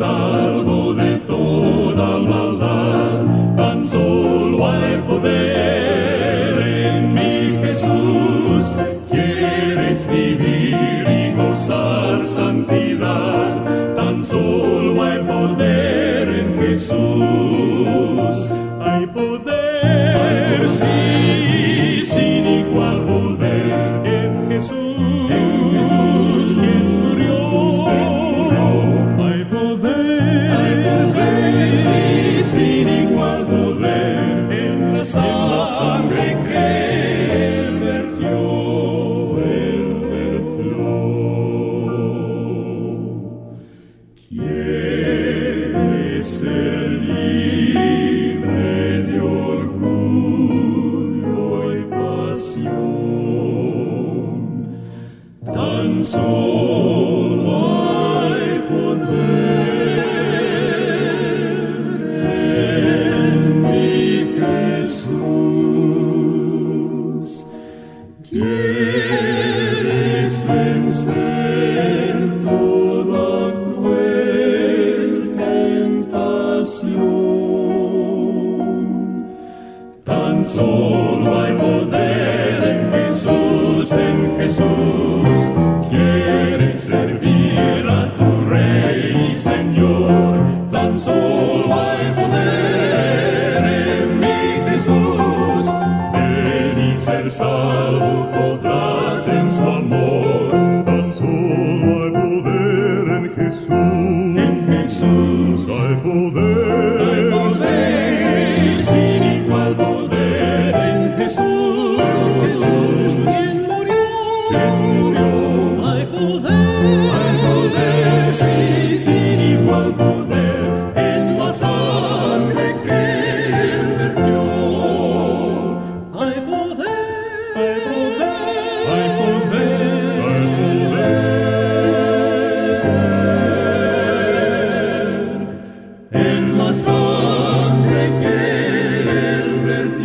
salvo.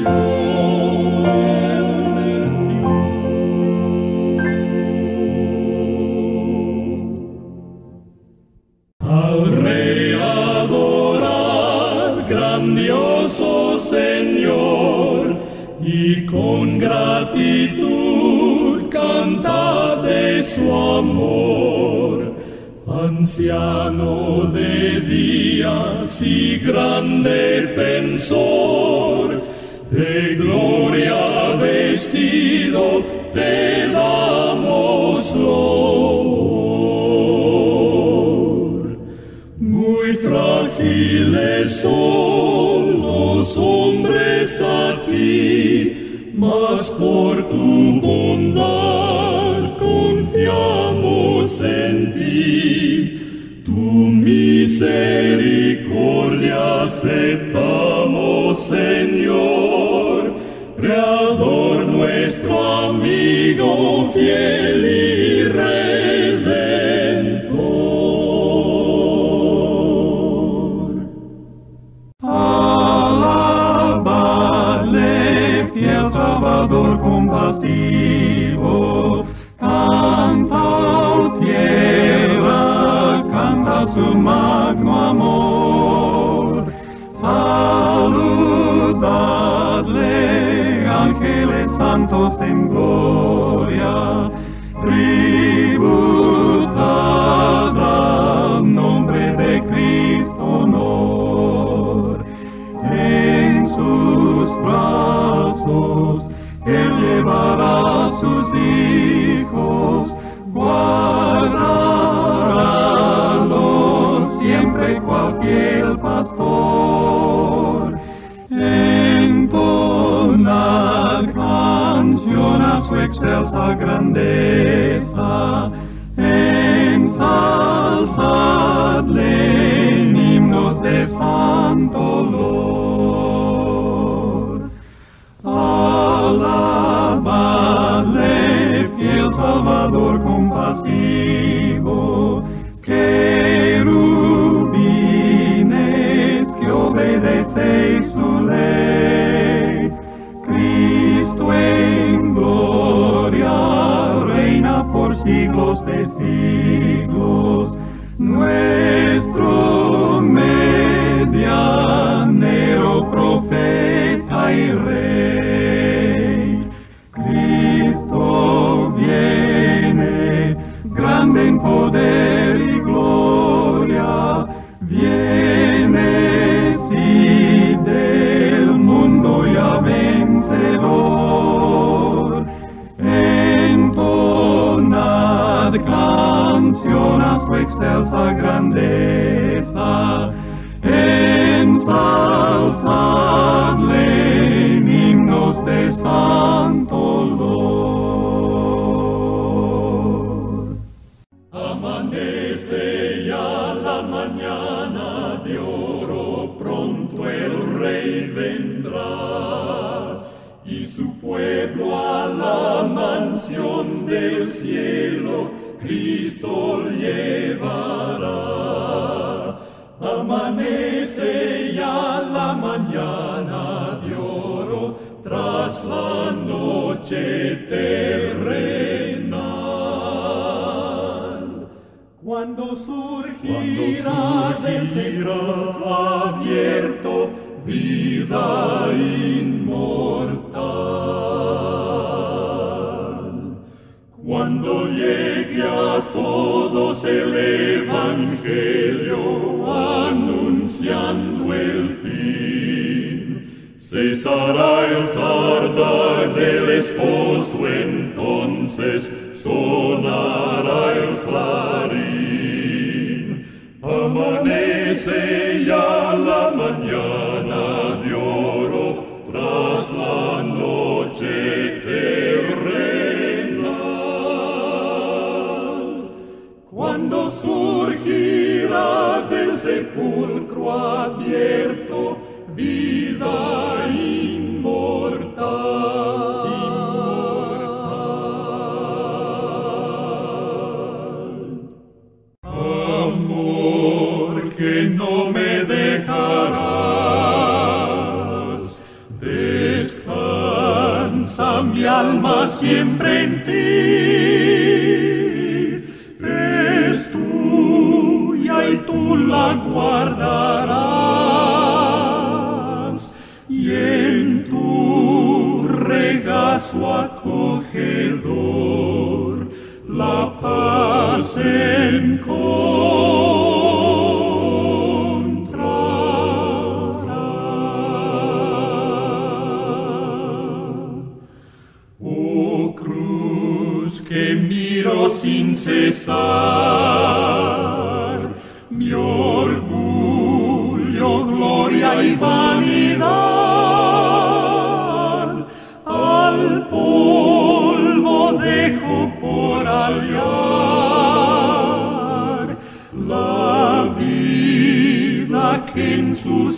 오 Cristo en gloria reina por siglos de siglos. Me dejarás, descansa mi alma siempre en ti. Es tuya y tú la guardarás y en tu regazo acogedor la paz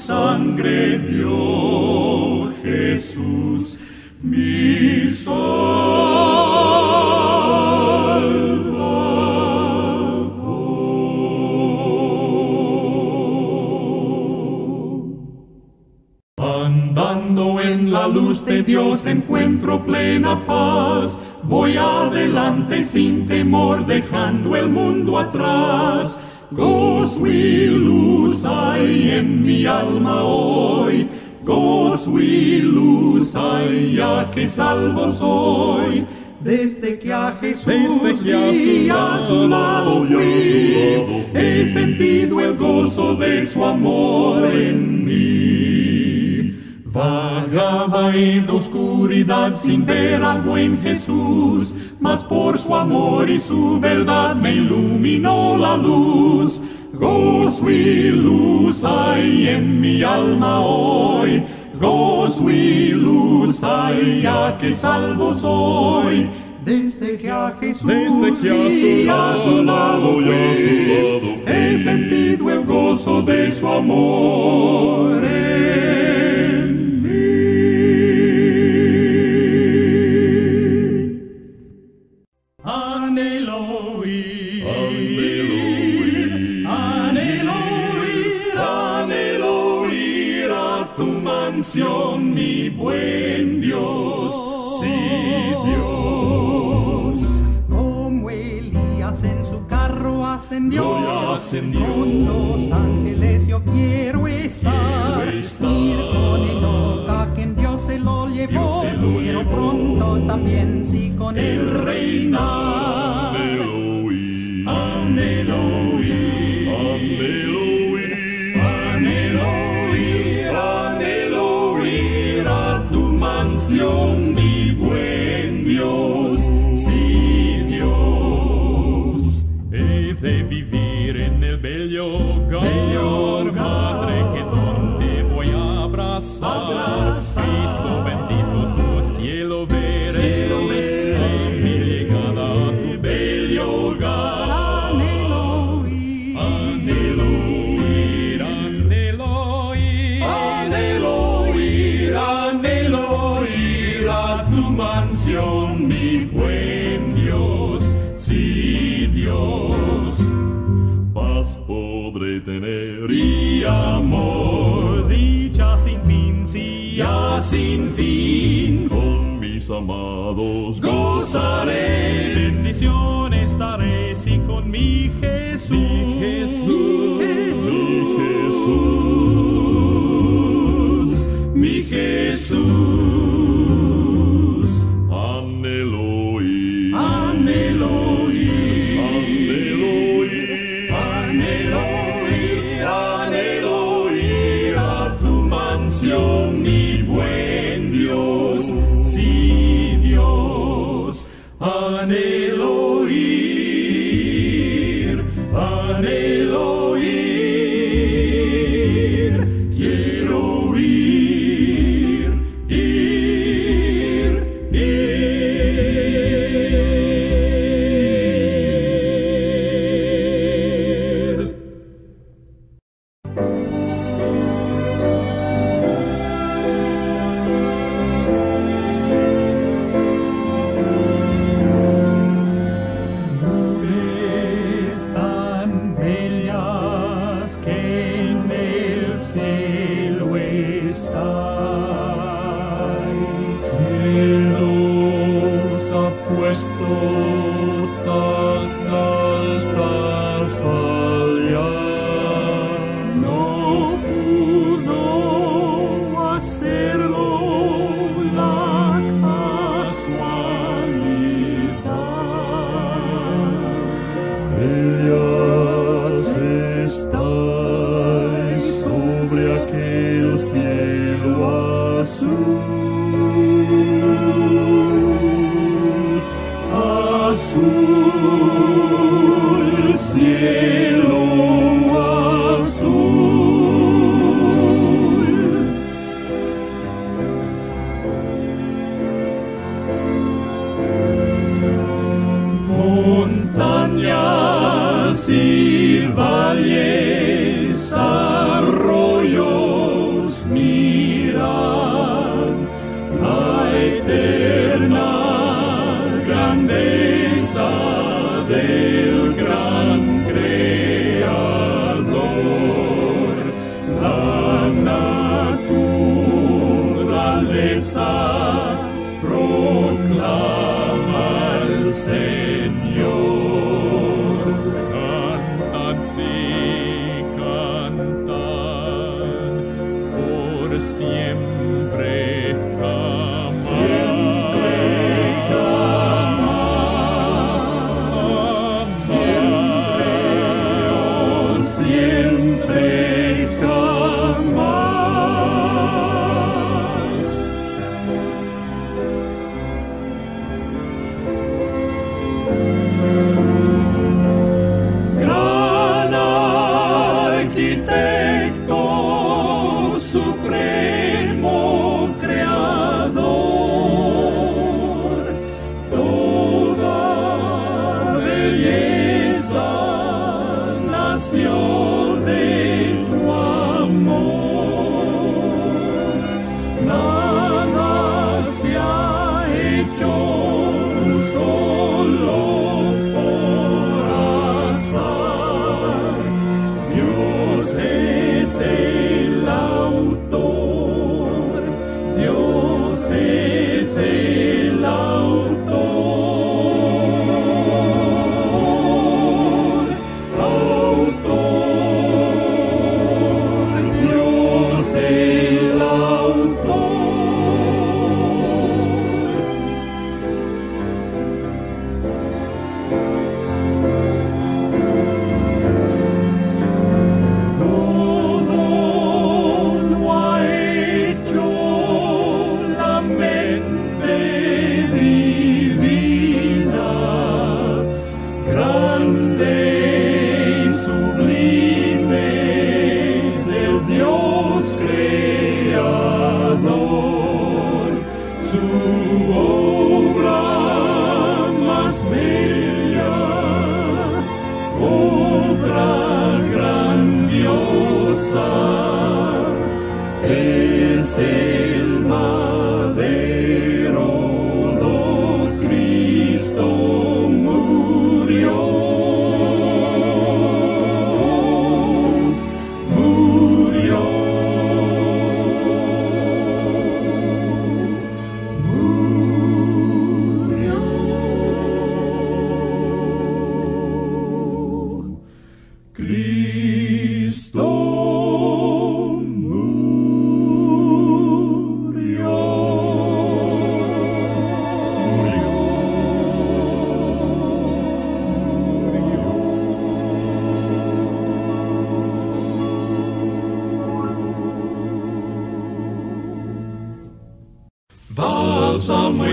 sangre dio Jesús, mi Salvador. Andando en la luz de Dios encuentro plena paz. Voy adelante sin temor, dejando el mundo atrás. Gozo y luz hay en mi alma hoy. Gozo y luz hay ya que salvo soy. Desde que a Jesús Desde que a su vi, a su lado lado, fui, lado fui. he sentido el gozo de su amor en mí. Vagaba en oscuridad sin ver al buen Jesús, mas por su amor y su verdad me iluminó la luz. Gozo y luz hay en mi alma hoy, gozo y luz hay ya que salvo soy. Desde que a Jesús Desde que a su a su lado y a su fui, lado fui. he sentido el gozo de su amor mi buen Dios, sí Dios. Como Elías en su carro ascendió, con los ángeles yo quiero estar. Quiero estar. Con que en Dios se lo llevó, se lo quiero llevó. pronto también sí con El él reinar. Anhelo amados gozaré. En bendición estaré, sí, con. Mi Jesús. Lord.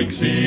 Big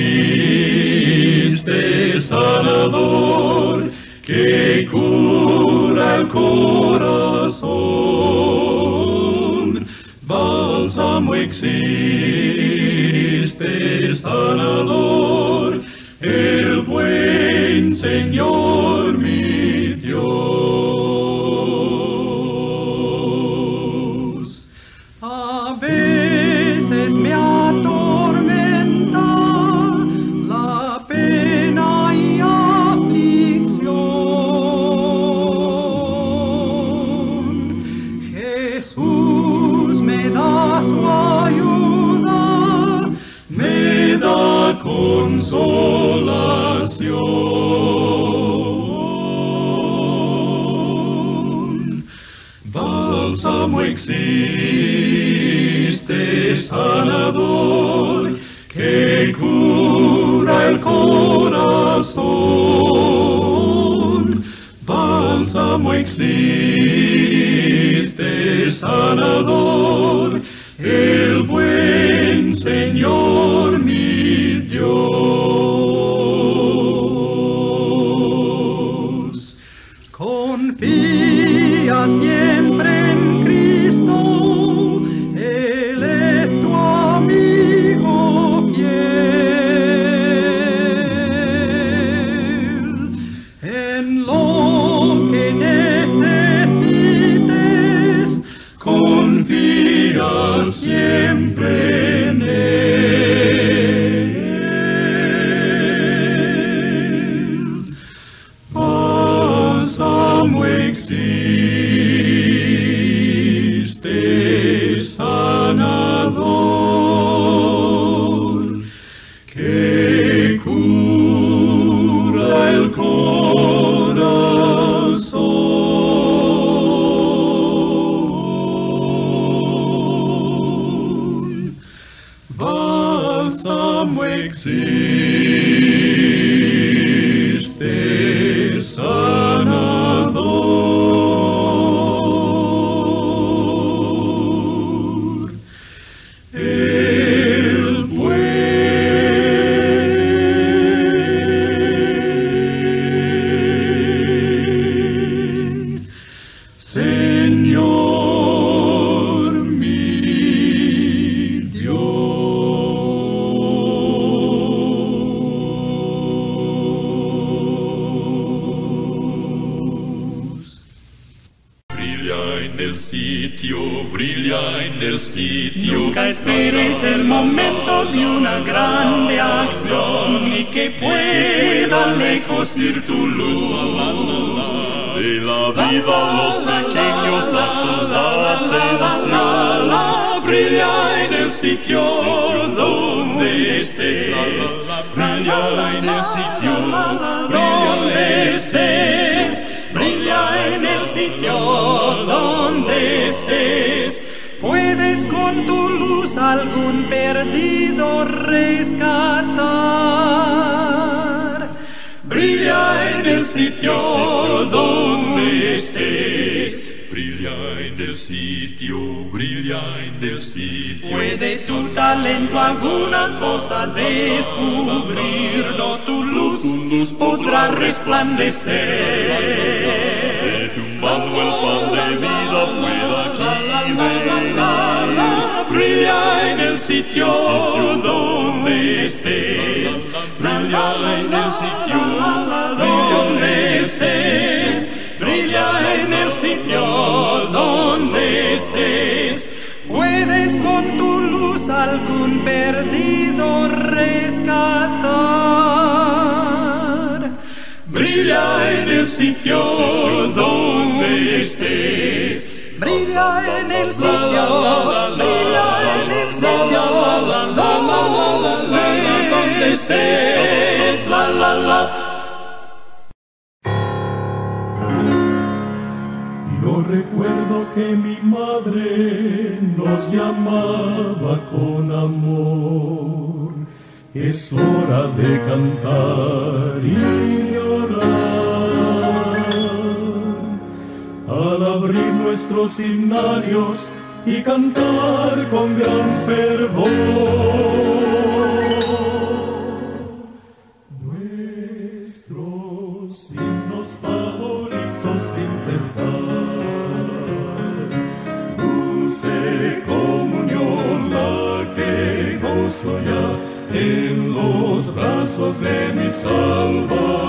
Esperes el momento de una grande acción y que pueda lejos ir tu luz. De la vida los pequeños actos atención. Brilla en el sitio donde estés. Brilla en el sitio, donde estés. Brilla en el sitio donde estés. Puedes con tu luz algún perdido rescatar. Brilla en el sitio donde estés. Brilla en el sitio, brilla en el sitio. Puede tu talento alguna cosa descubrirlo, tu luz podrá resplandecer. Que tu mano el pan de vida pueda. Brilla en el sitio donde estés. Brilla en el sitio, donde estés. Brilla en el sitio donde estés. Puedes con tu luz algún perdido rescatar. Brilla en el sitio donde estés. Brilla en el sitio, brilla en el sitio donde estés. La la la. Yo recuerdo que mi madre nos llamaba con amor. Es hora de cantar y nuestros himnarios y cantar con gran fervor. Nuestros himnos favoritos sin cesar. Dulce comunión la que gozo ya en los brazos de mi Salvador.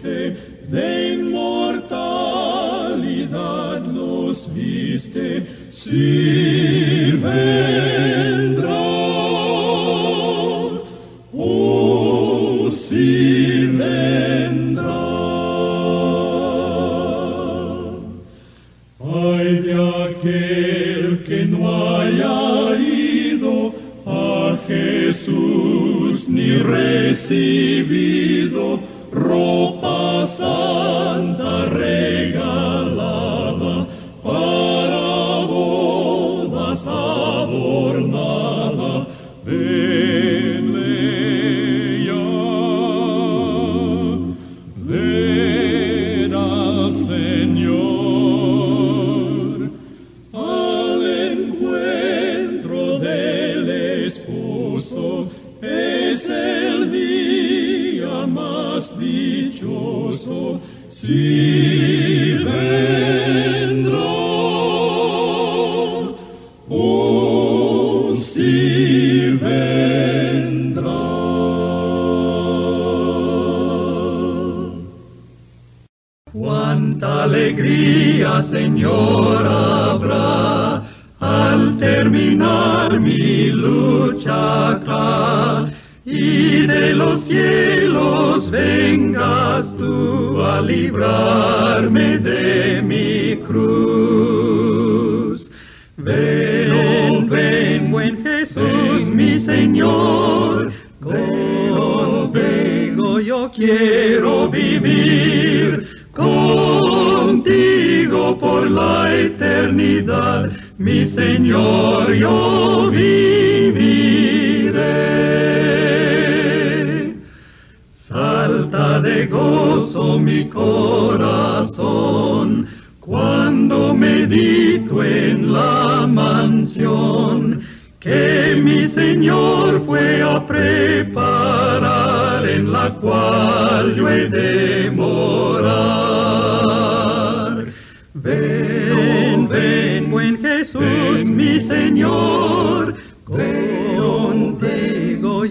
viste de inmortalidad nos viste, sirve.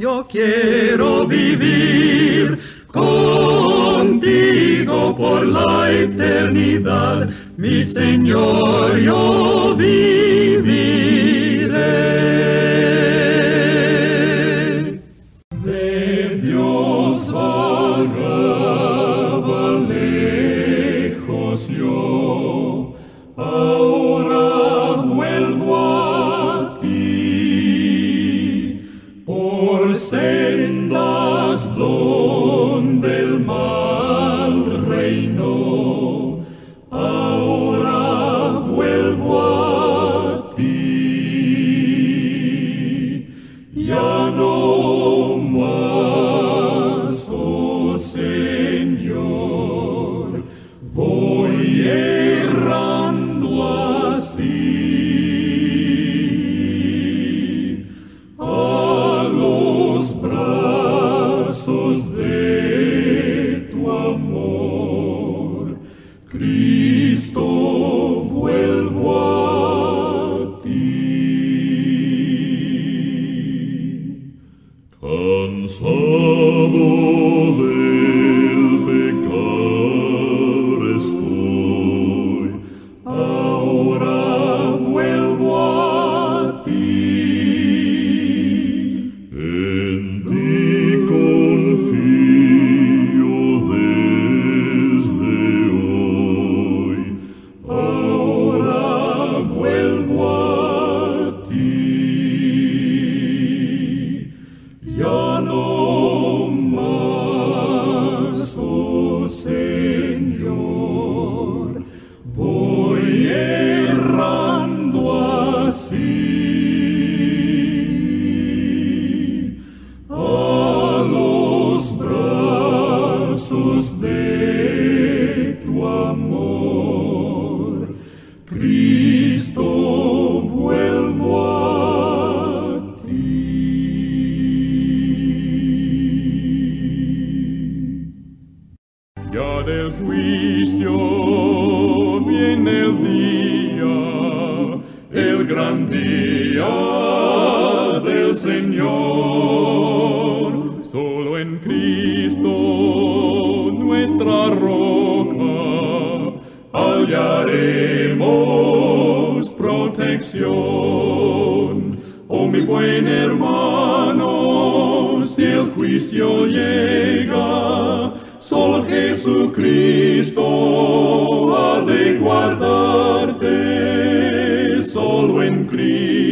yo quiero vivir contigo por la eternidad, mi Señor, yo viviré. Señor, solo en Cristo, nuestra roca, hallaremos protección. Oh mi buen hermano, si el juicio llega, solo Jesucristo ha de guardarte, solo en Cristo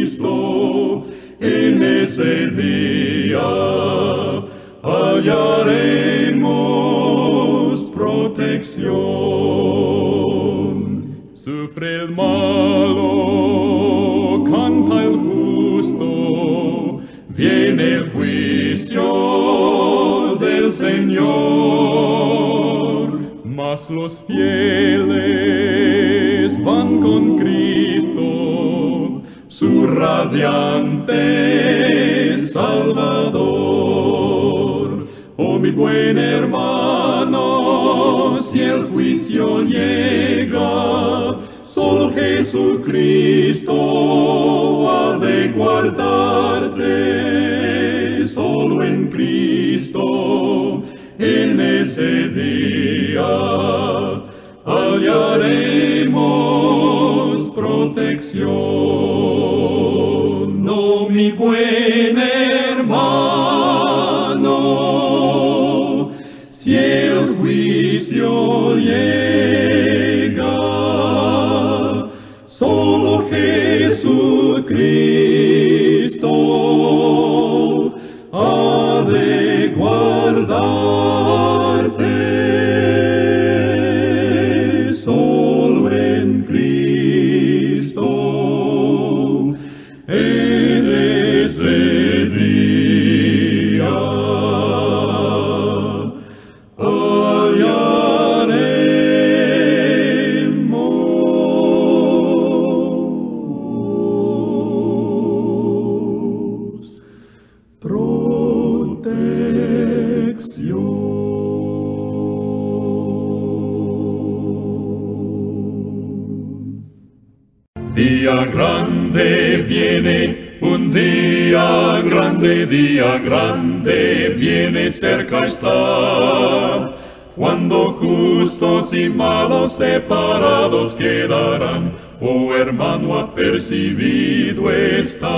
viene, un día grande, día grande viene, cerca está. Cuando justos y malos separados quedarán, oh hermano, apercibido estás.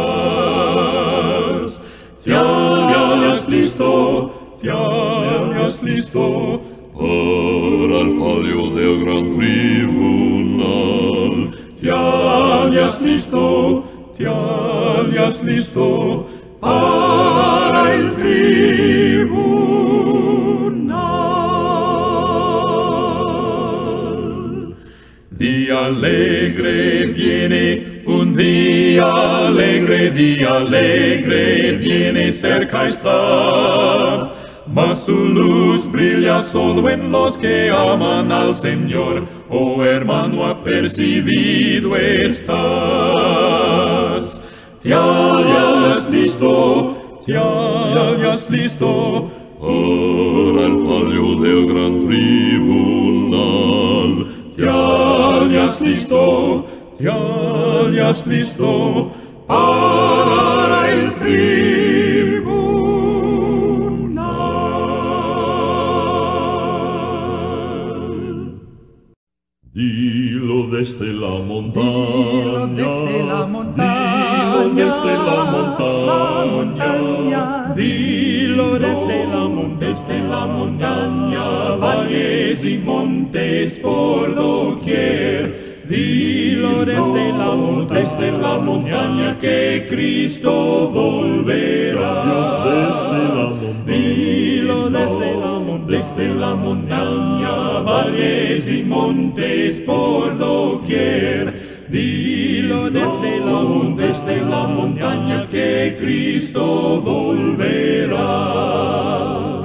Te hallas listo, te hallas listo para el fallo del gran tribunal. Tianias listo, Tianias listo, para il tribunal. Día alegre viene, un día alegre, día alegre viene, cerca está. Mas su luz brilla solo en los que aman al Señor, oh hermano, apercibido estás. Te hallas listo, te hallas listo para el fallo del gran tribunal. Te hallas listo, te hallas listo para el tribunal. Desde la montaña, desde la montaña, dilo desde la montaña, montaña. dilo desde la montaña, desde la montaña, valles y montes por doquier. Dilo desde la, desde la montaña que Cristo volverá. Dios desde la montaña. Dilo desde la, mon- desde la montaña, valles y montes por doquier. Dilo desde la, desde la montaña que Cristo volverá.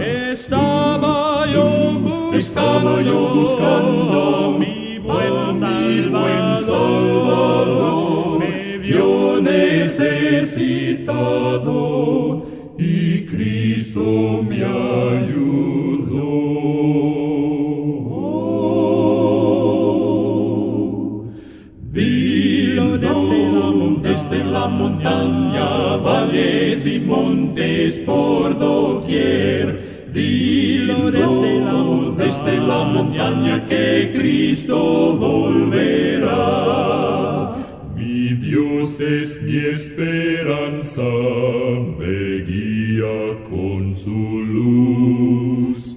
Estaba yo buscando, estaba yo buscando mi buen Salvador, me vio necesitado y Cristo me ayudó. Vino desde la, montaña, valles y montes por doquier. Dilo desde la, montaña, la montaña que Cristo volverá. Mi Dios es mi esperanza, me guía con su luz.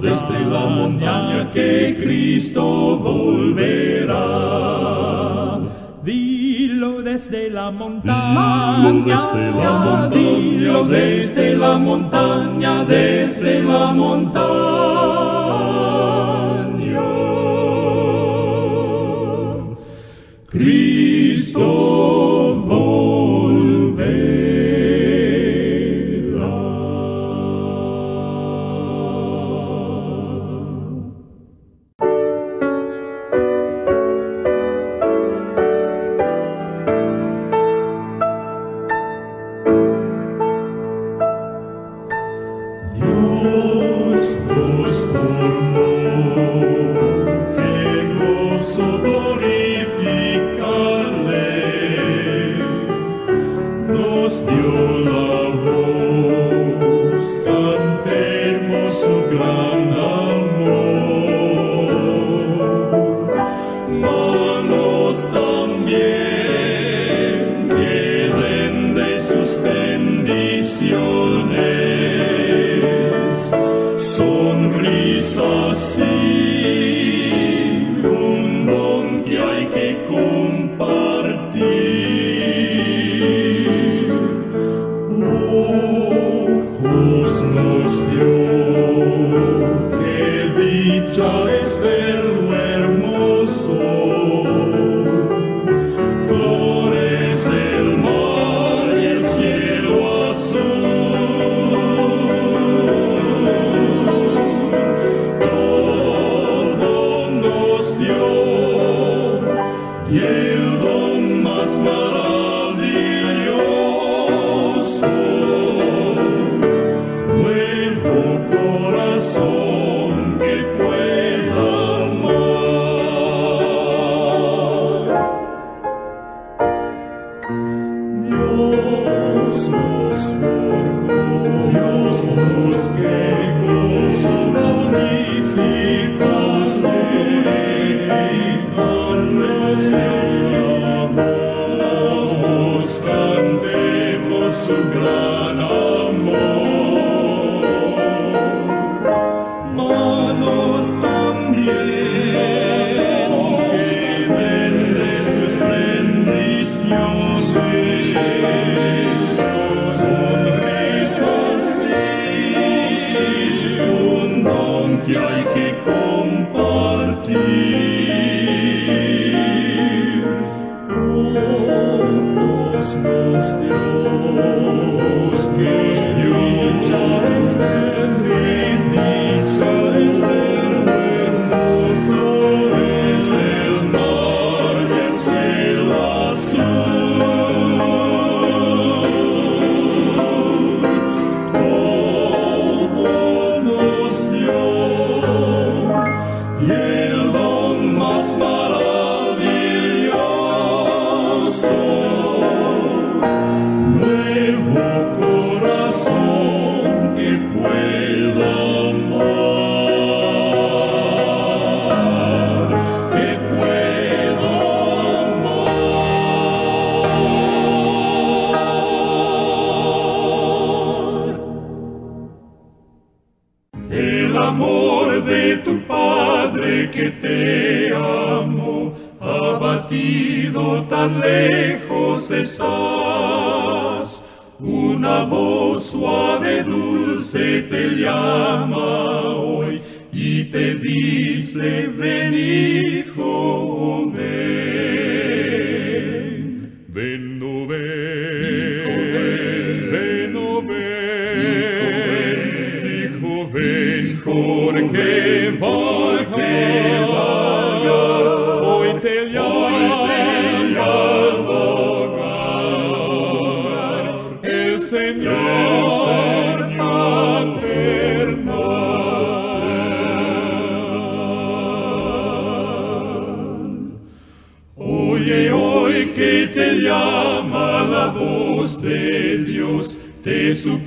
desde la montaña que Cristo volverá. Dilo desde la montaña, dilo desde la montaña, dilo desde la montaña, desde la montaña.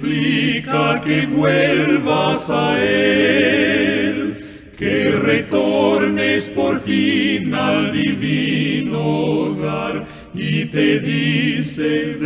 implica que vuelvas a Él, que retornes por fin al divino hogar y te dice,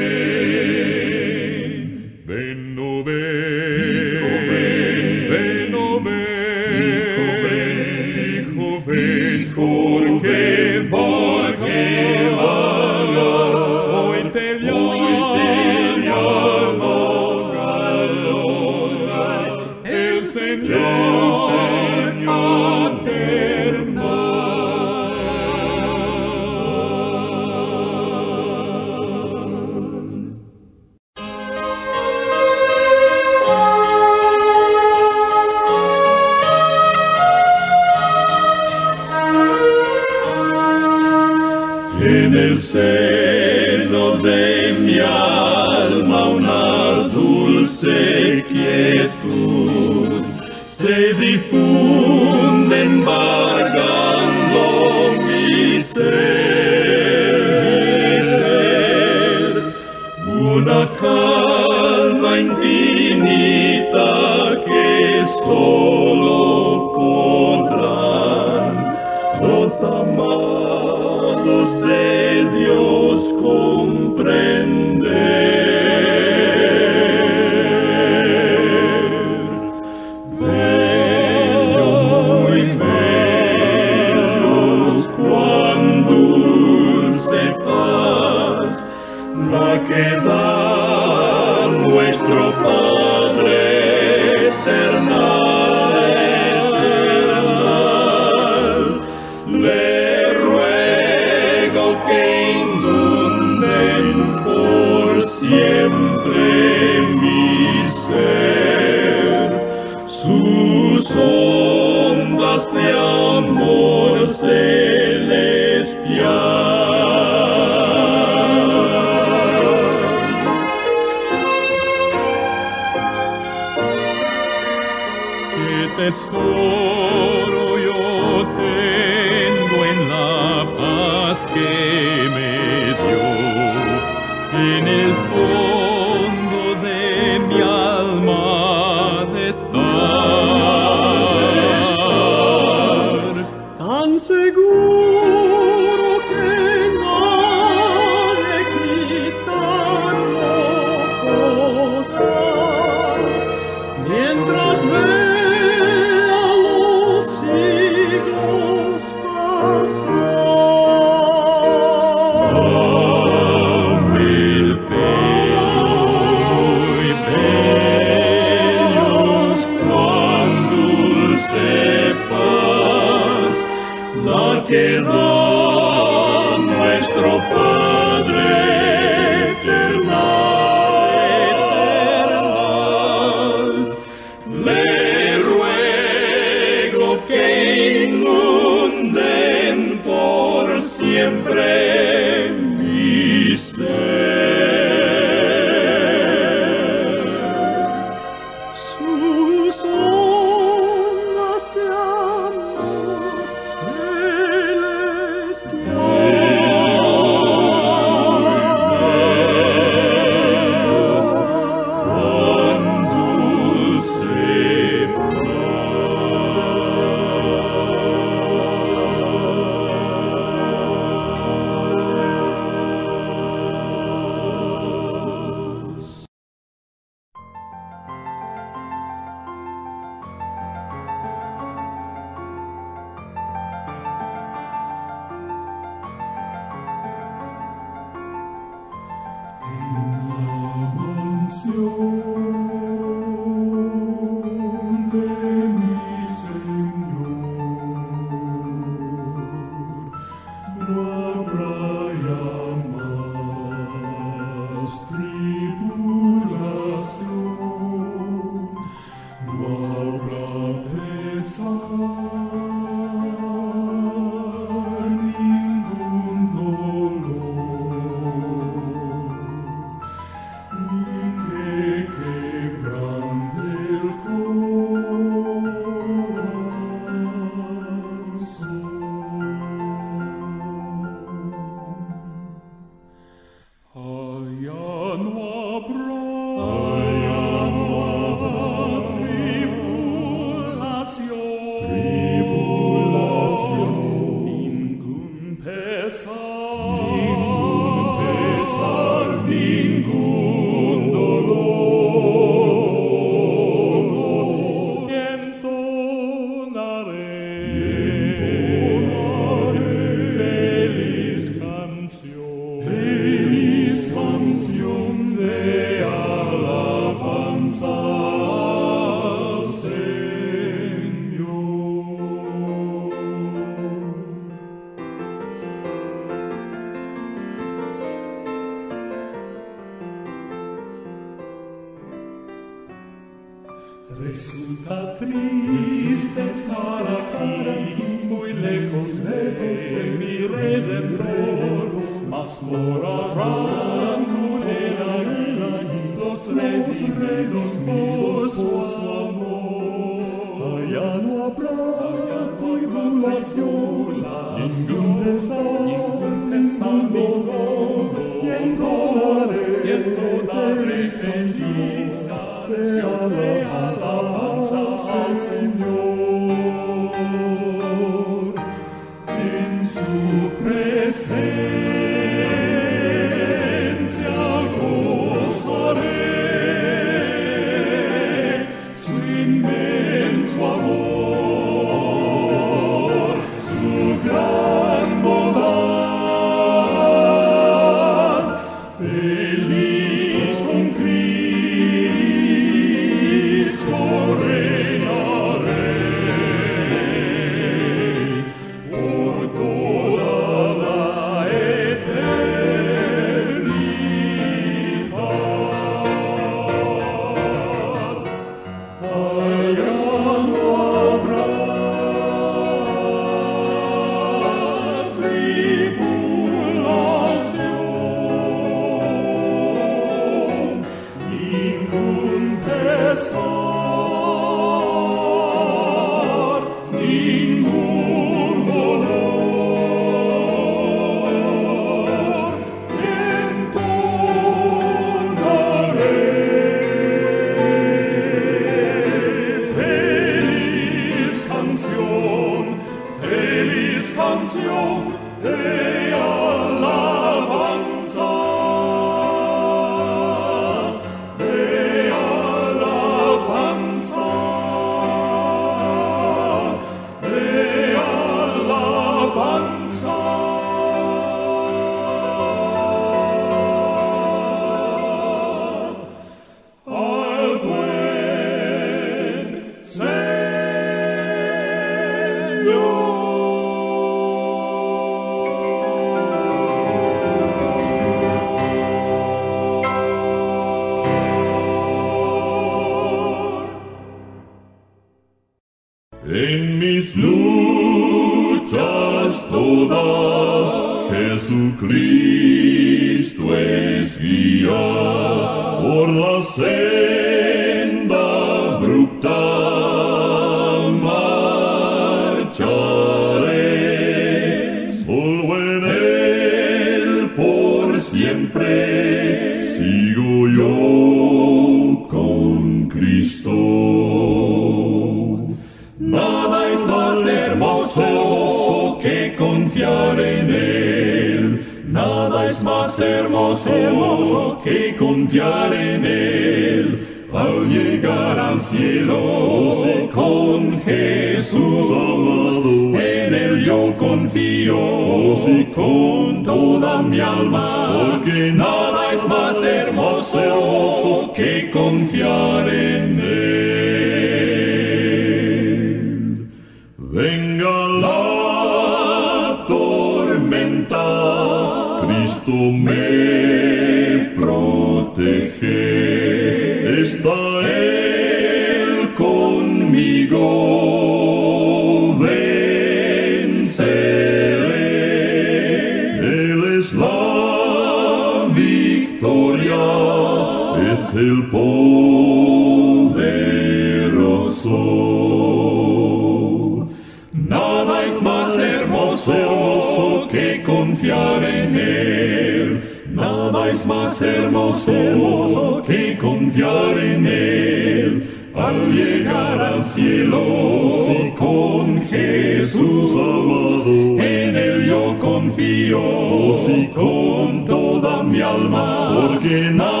conocemos o oh, que confiar en Él al llegar al cielo. Si con Jesús amado, en Él yo confío, si con toda mi alma, porque nada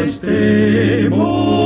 Mărește-mă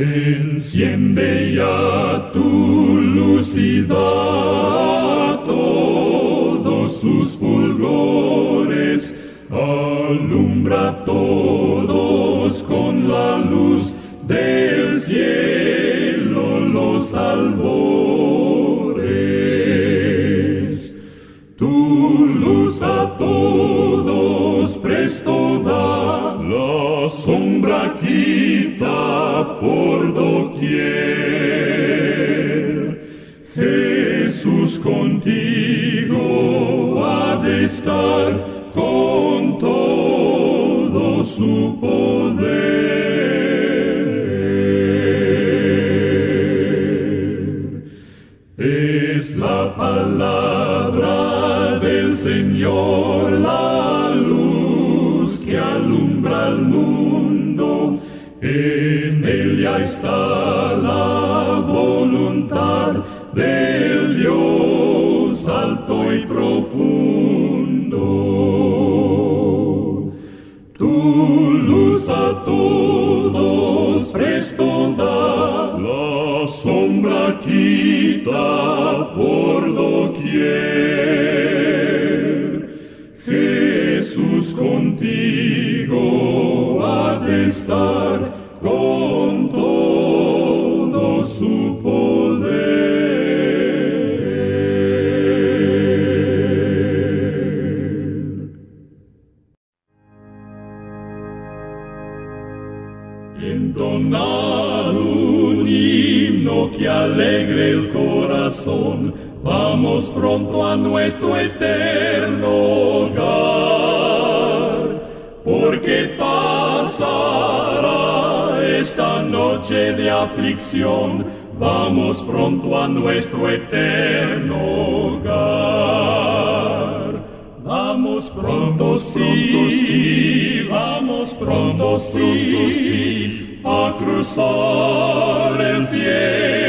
Enciende ya tu luz y da todos sus fulgores, alumbra todos con la luz del cielo los albores. Tu luz a todos presto da, la sombra quita por doquier. Jesús contigo ha de estar con todo su poder. la voluntad del Dios alto y profundo. Tu luz a todos presto la sombra quita. Vamos pronto a nuestro eterno hogar, porque pasará esta noche de aflicción. Vamos pronto a nuestro eterno hogar. Vamos pronto, sí, vamos pronto, sí a cruzar el fiero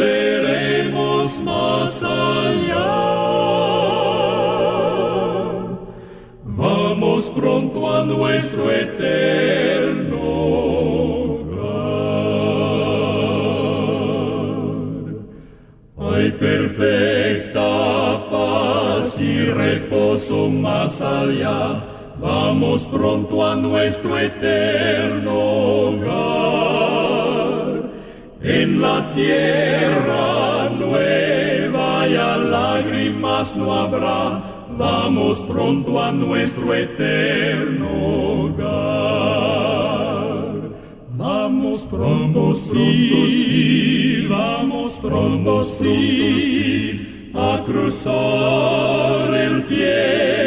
veremos más allá. Vamos pronto a nuestro eterno hogar. Ay, perfecta y reposo más allá. Vamos pronto a nuestro eterno hogar. La tierra nueva ya lágrimas no habrá. Vamos pronto a nuestro eterno hogar. Vamos pronto, sí, vamos pronto, sí a cruzar el fiero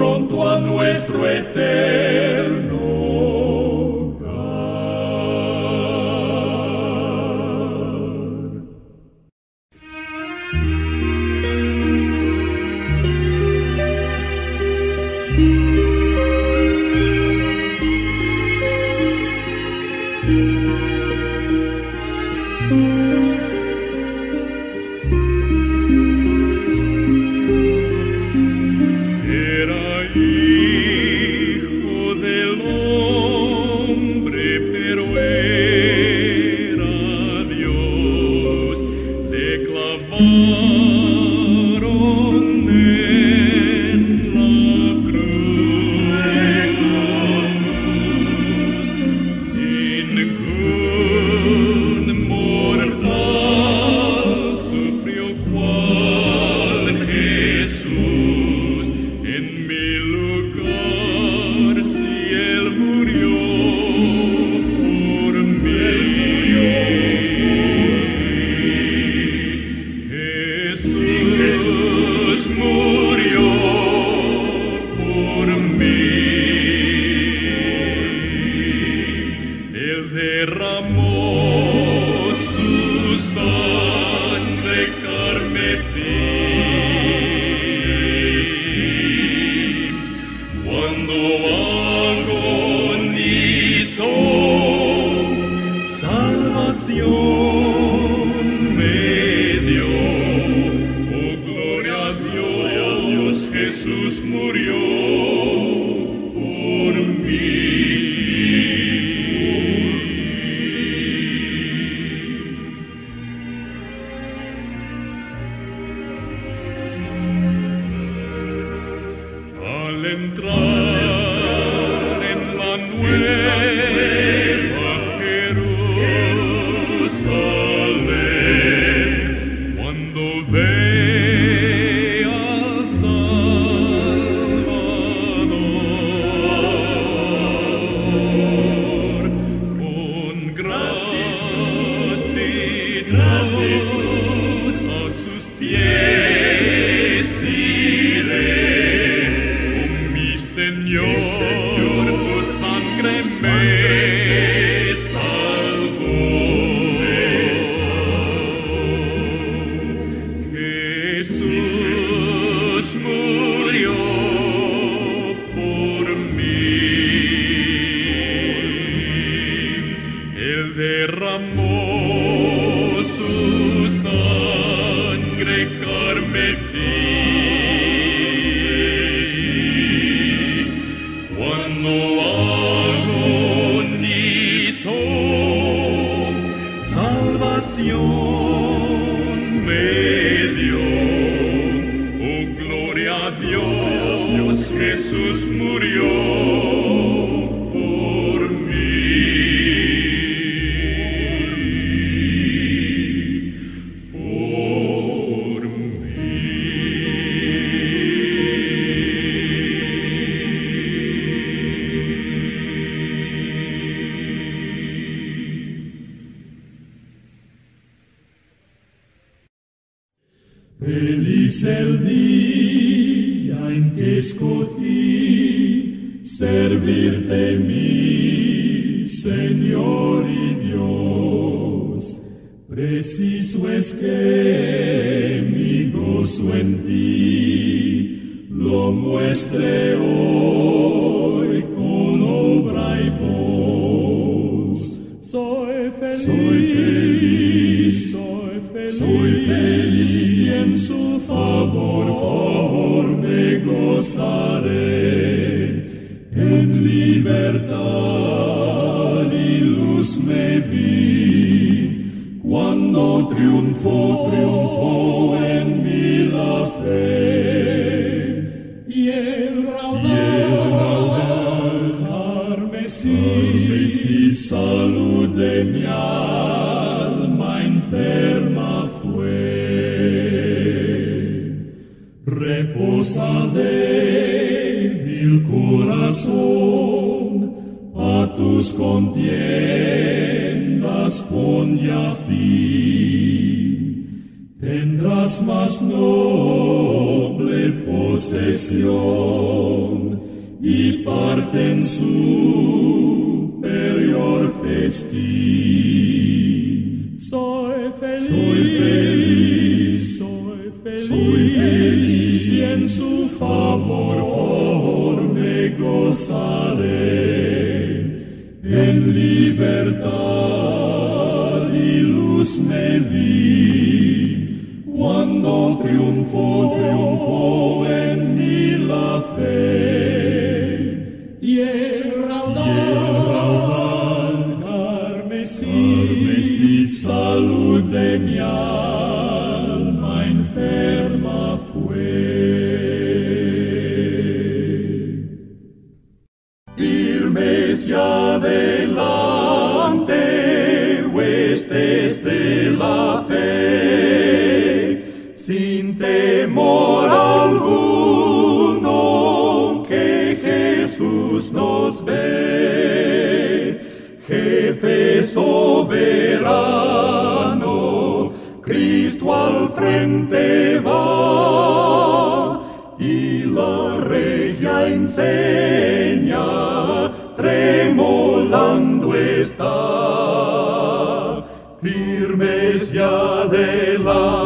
pronto a nuestro eterno Señor y Dios. Preciso es que mi gozo en ti lo muestre hoy con obra y voz. Soy feliz, soy feliz, soy feliz, soy feliz y en su favor. triunfo, triunfo. y parten su volando está, firmes y adelante.